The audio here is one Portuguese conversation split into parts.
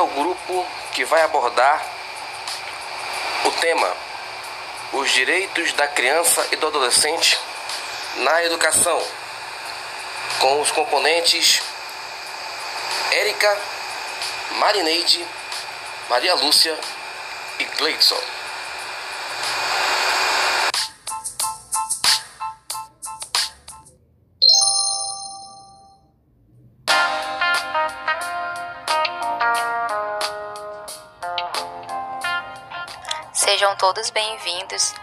é o grupo que vai abordar o tema Os direitos da criança e do adolescente na educação, com os componentes Érica, Marineide, Maria Lúcia e Gleidson. Todos bem-vindos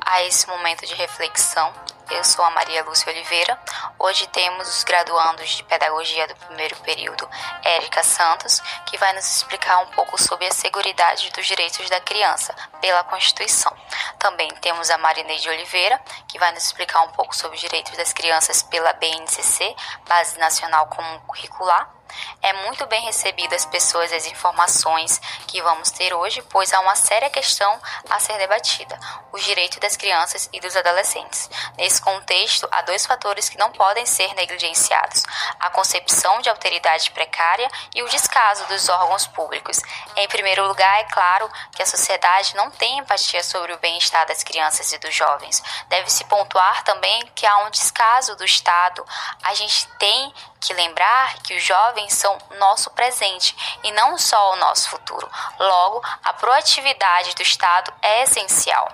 a esse momento de reflexão. Eu sou a Maria Lúcia Oliveira. Hoje temos os graduandos de Pedagogia do primeiro período, Érica Santos, que vai nos explicar um pouco sobre a seguridade dos direitos da criança pela Constituição. Também temos a Marineide Oliveira, que vai nos explicar um pouco sobre os direitos das crianças pela BNCC, Base Nacional Comum Curricular. É muito bem recebido as pessoas as informações que vamos ter hoje, pois há uma séria questão a ser debatida: os direitos das crianças e dos adolescentes. Nesse contexto, há dois fatores que não podem ser negligenciados: a concepção de alteridade precária e o descaso dos órgãos públicos. Em primeiro lugar, é claro que a sociedade não tem empatia sobre o bem-estar das crianças e dos jovens. Deve-se pontuar também que há um descaso do Estado. A gente tem que lembrar que os jovens são nosso presente e não só o nosso futuro. Logo, a proatividade do Estado é essencial.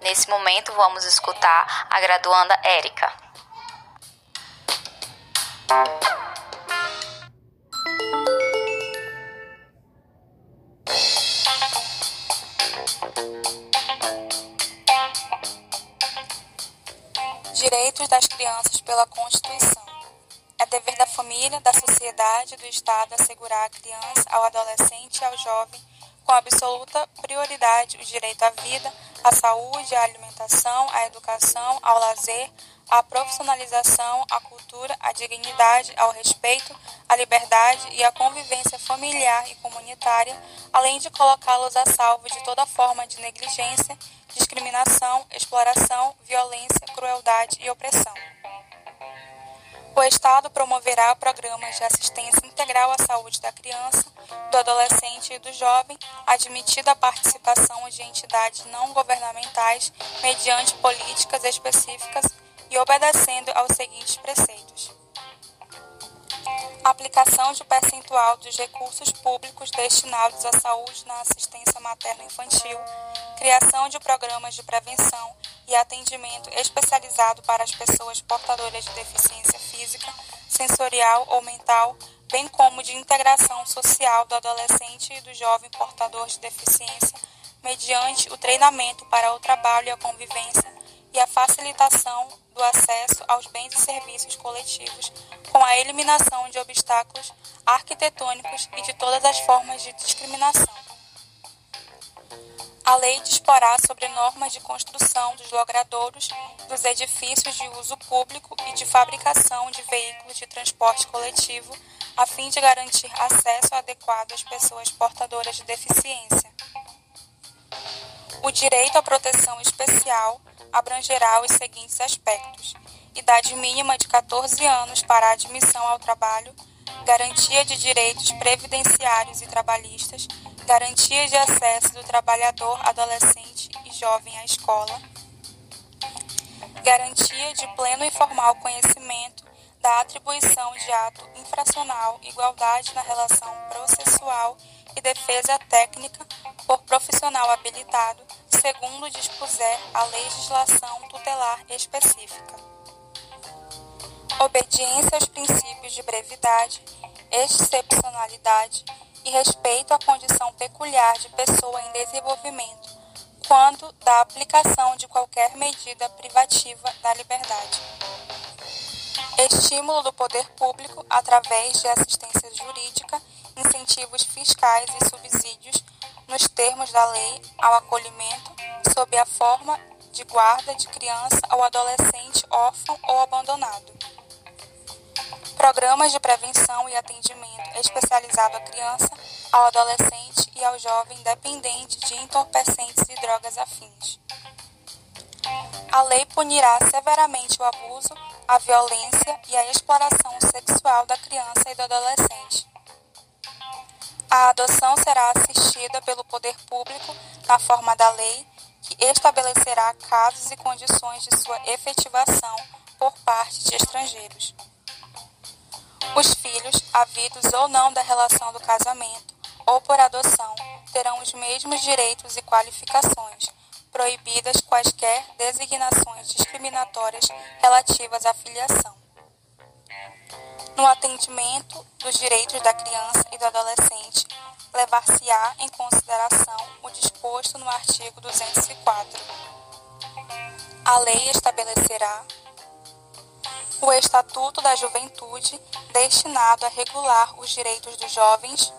Nesse momento, vamos escutar a graduanda Érica. Direitos das crianças pela Constituição. Dever da família, da sociedade, do Estado assegurar à criança, ao adolescente e ao jovem, com absoluta prioridade, o direito à vida, à saúde, à alimentação, à educação, ao lazer, à profissionalização, à cultura, à dignidade, ao respeito, à liberdade e à convivência familiar e comunitária, além de colocá-los a salvo de toda forma de negligência, discriminação, exploração, violência, crueldade e opressão. O Estado promoverá programas de assistência integral à saúde da criança, do adolescente e do jovem, admitida a participação de entidades não governamentais mediante políticas específicas e obedecendo aos seguintes preceitos: aplicação de percentual dos recursos públicos destinados à saúde na assistência materno-infantil, criação de programas de prevenção e atendimento especializado para as pessoas portadoras de deficiência física, sensorial ou mental, bem como de integração social do adolescente e do jovem portador de deficiência, mediante o treinamento para o trabalho e a convivência e a facilitação do acesso aos bens e serviços coletivos, com a eliminação de obstáculos arquitetônicos e de todas as formas de discriminação. A lei disporá sobre normas de construção dos logradouros dos edifícios de uso público e de fabricação de veículos de transporte coletivo, a fim de garantir acesso adequado às pessoas portadoras de deficiência. O direito à proteção especial abrangerá os seguintes aspectos: idade mínima de 14 anos para admissão ao trabalho, garantia de direitos previdenciários e trabalhistas garantia de acesso do trabalhador adolescente e jovem à escola, garantia de pleno e formal conhecimento da atribuição de ato infracional, igualdade na relação processual e defesa técnica por profissional habilitado, segundo dispuser a legislação tutelar específica. Obediência aos princípios de brevidade, excepcionalidade, e respeito à condição peculiar de pessoa em desenvolvimento, quando da aplicação de qualquer medida privativa da liberdade. Estímulo do poder público através de assistência jurídica, incentivos fiscais e subsídios nos termos da lei ao acolhimento sob a forma de guarda de criança ou adolescente órfão ou abandonado. Programas de prevenção e atendimento especializado à criança, ao adolescente e ao jovem dependente de entorpecentes e drogas afins. A lei punirá severamente o abuso, a violência e a exploração sexual da criança e do adolescente. A adoção será assistida pelo poder público na forma da lei, que estabelecerá casos e condições de sua efetivação por parte de estrangeiros. Os filhos, havidos ou não da relação do casamento ou por adoção, terão os mesmos direitos e qualificações, proibidas quaisquer designações discriminatórias relativas à filiação. No atendimento dos direitos da criança e do adolescente, levar-se-á em consideração o disposto no artigo 204. A lei estabelecerá o Estatuto da Juventude, destinado a regular os direitos dos jovens,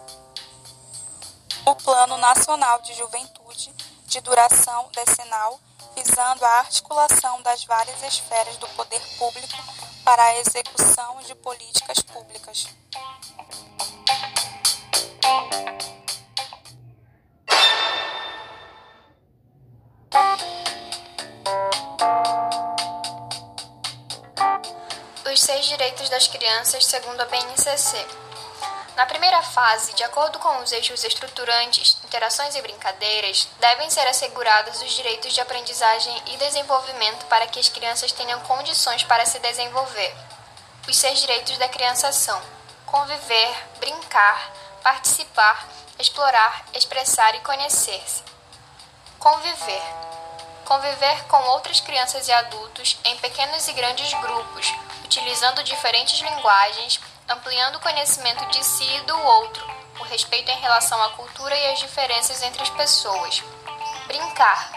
o Plano Nacional de Juventude, de duração decenal, visando a articulação das várias esferas do poder público para a execução de políticas públicas. Seis direitos das crianças segundo a BNCC. Na primeira fase, de acordo com os eixos estruturantes, interações e brincadeiras, devem ser assegurados os direitos de aprendizagem e desenvolvimento para que as crianças tenham condições para se desenvolver. Os seis direitos da criança são conviver, brincar, participar, explorar, expressar e conhecer-se. Conviver. Conviver com outras crianças e adultos em pequenos e grandes grupos, utilizando diferentes linguagens, ampliando o conhecimento de si e do outro, o respeito em relação à cultura e as diferenças entre as pessoas. Brincar.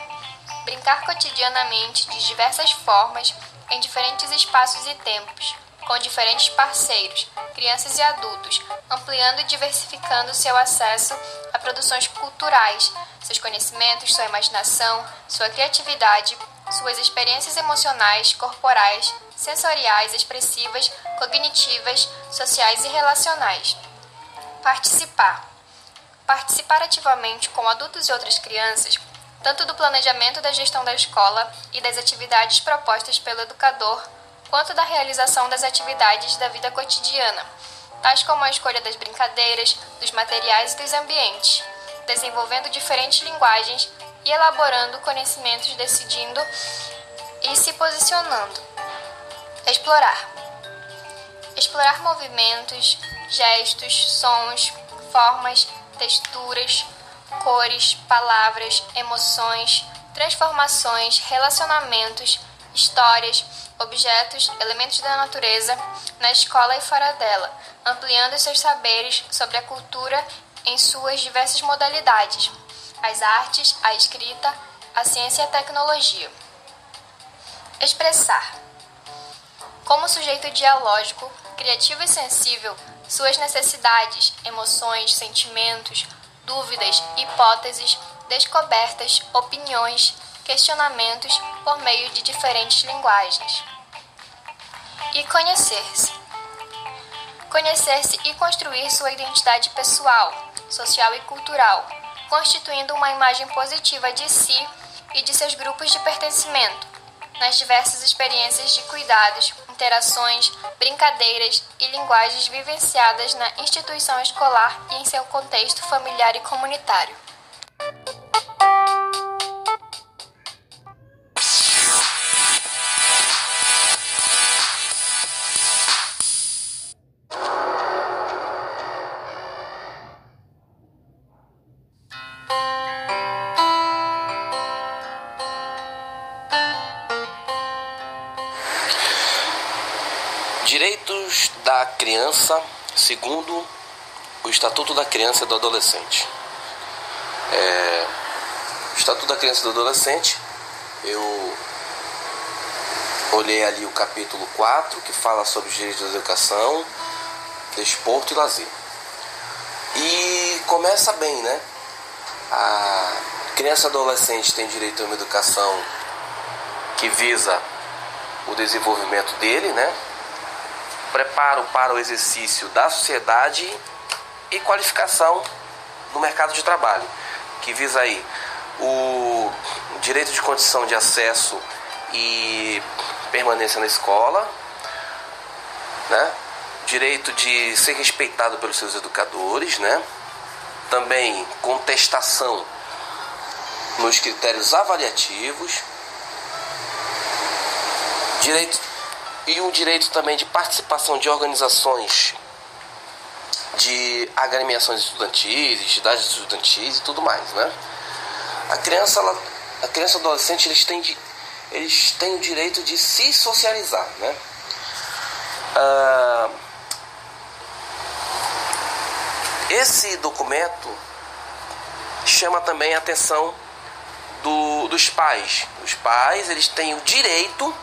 Brincar cotidianamente de diversas formas, em diferentes espaços e tempos, com diferentes parceiros, crianças e adultos, ampliando e diversificando seu acesso a produções culturais, seus conhecimentos, sua imaginação, sua criatividade, suas experiências emocionais, corporais, sensoriais, expressivas, cognitivas, sociais e relacionais. Participar. Participar ativamente com adultos e outras crianças, tanto do planejamento da gestão da escola e das atividades propostas pelo educador, quanto da realização das atividades da vida cotidiana, tais como a escolha das brincadeiras, dos materiais e dos ambientes, desenvolvendo diferentes linguagens e elaborando conhecimentos, decidindo e se posicionando. Explorar. Explorar movimentos, gestos, sons, formas, texturas, cores, palavras, emoções, transformações, relacionamentos, histórias, objetos, elementos da natureza, na escola e fora dela, ampliando seus saberes sobre a cultura em suas diversas modalidades, as artes, a escrita, a ciência e a tecnologia. Expressar. Como sujeito dialógico, criativo e sensível, suas necessidades, emoções, sentimentos, dúvidas, hipóteses, descobertas, opiniões, questionamentos por meio de diferentes linguagens. E conhecer-se. Conhecer-se e construir sua identidade pessoal, social e cultural, constituindo uma imagem positiva de si e de seus grupos de pertencimento, nas diversas experiências de cuidados, interações, brincadeiras e linguagens vivenciadas na instituição escolar e em seu contexto familiar e comunitário. Da criança, segundo o Estatuto da Criança e do Adolescente. É, o Estatuto da Criança e do Adolescente, eu olhei ali o capítulo 4, que fala sobre os direitos de educação, desporto e lazer. E começa bem, né? A criança e adolescente tem direito a uma educação que visa o desenvolvimento dele, né? Preparo para o exercício da sociedade e qualificação no mercado de trabalho, que visa aí o direito de condição de acesso e permanência na escola, né? direito de ser respeitado pelos seus educadores, né? também contestação nos critérios avaliativos, direito e um direito também de participação de organizações de agremiações estudantis, entidades estudantis e tudo mais, né? A criança, ela, a criança e adolescente, eles têm, de, eles têm o direito de se socializar, né? Ah, esse documento chama também a atenção do, dos pais. Os pais, eles têm o direito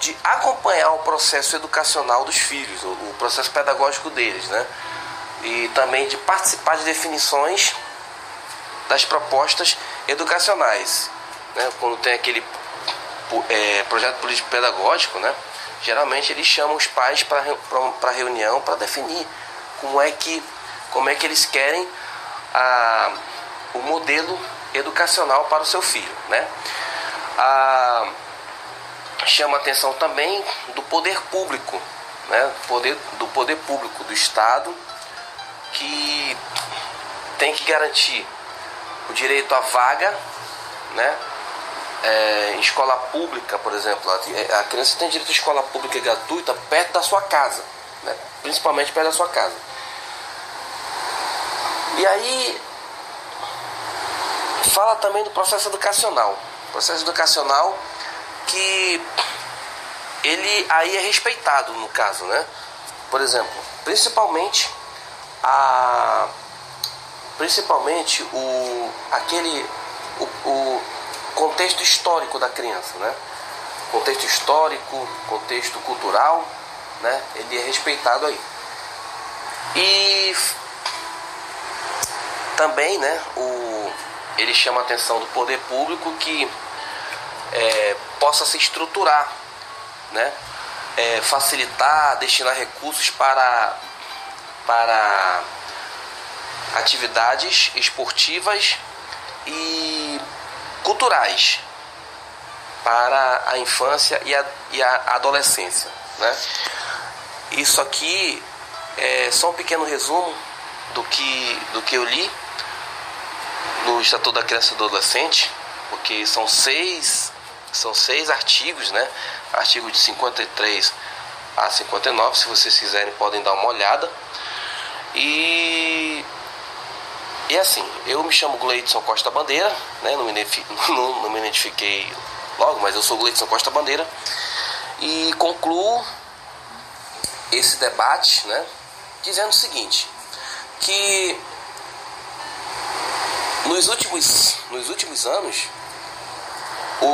de acompanhar o processo educacional dos filhos, o, processo pedagógico deles, né? E também de participar de definições das propostas educacionais. Né? Quando tem aquele é, projeto político pedagógico, né? geralmente eles chamam os pais para reunião para definir como é que, como é que eles querem a, o modelo educacional para o seu filho. Né? A, chama atenção também do poder público, né? poder, do poder público do Estado, que tem que garantir o direito à vaga, né? É, em escola pública, por exemplo, a, criança tem direito à escola pública gratuita perto da sua casa, né? principalmente perto da sua casa. E aí fala também do processo educacional. Processo educacional que ele aí é respeitado no caso, né? Por exemplo, principalmente a principalmente o aquele o, o contexto histórico da criança, né? Contexto histórico, contexto cultural, né? Ele é respeitado aí. E também, né? O ele chama a atenção do poder público que é, possa se estruturar, né? É, facilitar, destinar recursos para, para atividades esportivas e culturais para a infância e a, e a adolescência. Né? Isso aqui é só um pequeno resumo do que, do que eu li no Estatuto da Criança e do Adolescente, porque são seis são seis artigos, né? Artigo de 53 a 59, se vocês quiserem podem dar uma olhada. E e assim, eu me chamo Gleidson Costa Bandeira, né? Não me, não, não me identifiquei logo, mas eu sou Gleidson Costa Bandeira. E concluo esse debate, né? Dizendo o seguinte, que nos últimos, nos últimos anos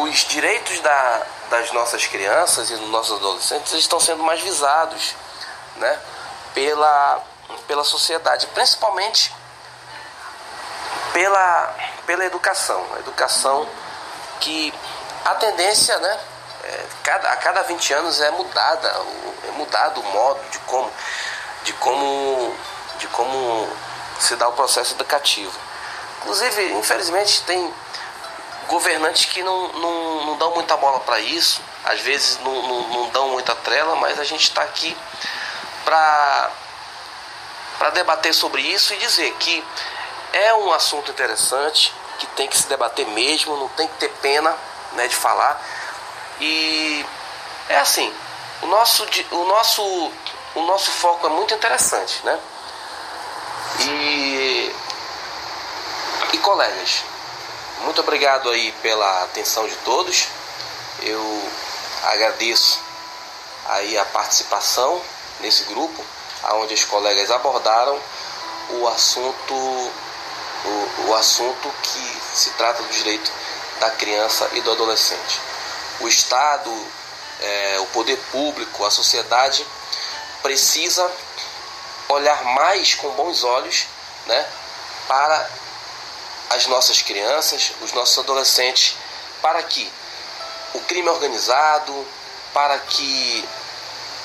os direitos da, das nossas crianças e dos nossos adolescentes estão sendo mais visados né, pela, pela sociedade, principalmente pela, pela educação. A educação que a tendência, né, é, cada, a cada 20 anos é mudada, é mudado o modo de como, de como, de como se dá o processo educativo. Inclusive, infelizmente, tem governantes que não, não, não dão muita bola para isso, às vezes não, não, não, dão muita trela, mas a gente está aqui para debater sobre isso e dizer que é um assunto interessante, que tem que se debater mesmo, não tem que ter pena né, de falar. E é assim, o nosso, o nosso, o nosso foco é muito interessante, né? E, e colegas, muito obrigado aí pela atenção de todos. Eu agradeço aí a participação nesse grupo, onde os colegas abordaram o assunto, o, o assunto que se trata do direito da criança e do adolescente. O Estado, é, o poder público, a sociedade precisa olhar mais com bons olhos né, para as nossas crianças, os nossos adolescentes, para que o crime organizado, para que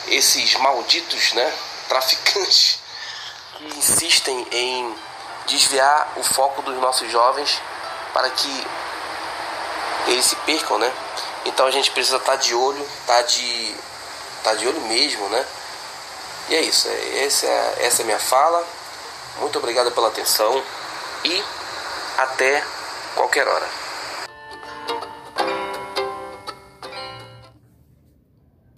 esses malditos né, traficantes que insistem em desviar o foco dos nossos jovens para que eles se percam, né? Então a gente precisa estar tá de olho, tá de, tá de olho mesmo, né? E é isso, essa é, essa é a minha fala. Muito obrigado pela atenção. e até qualquer hora.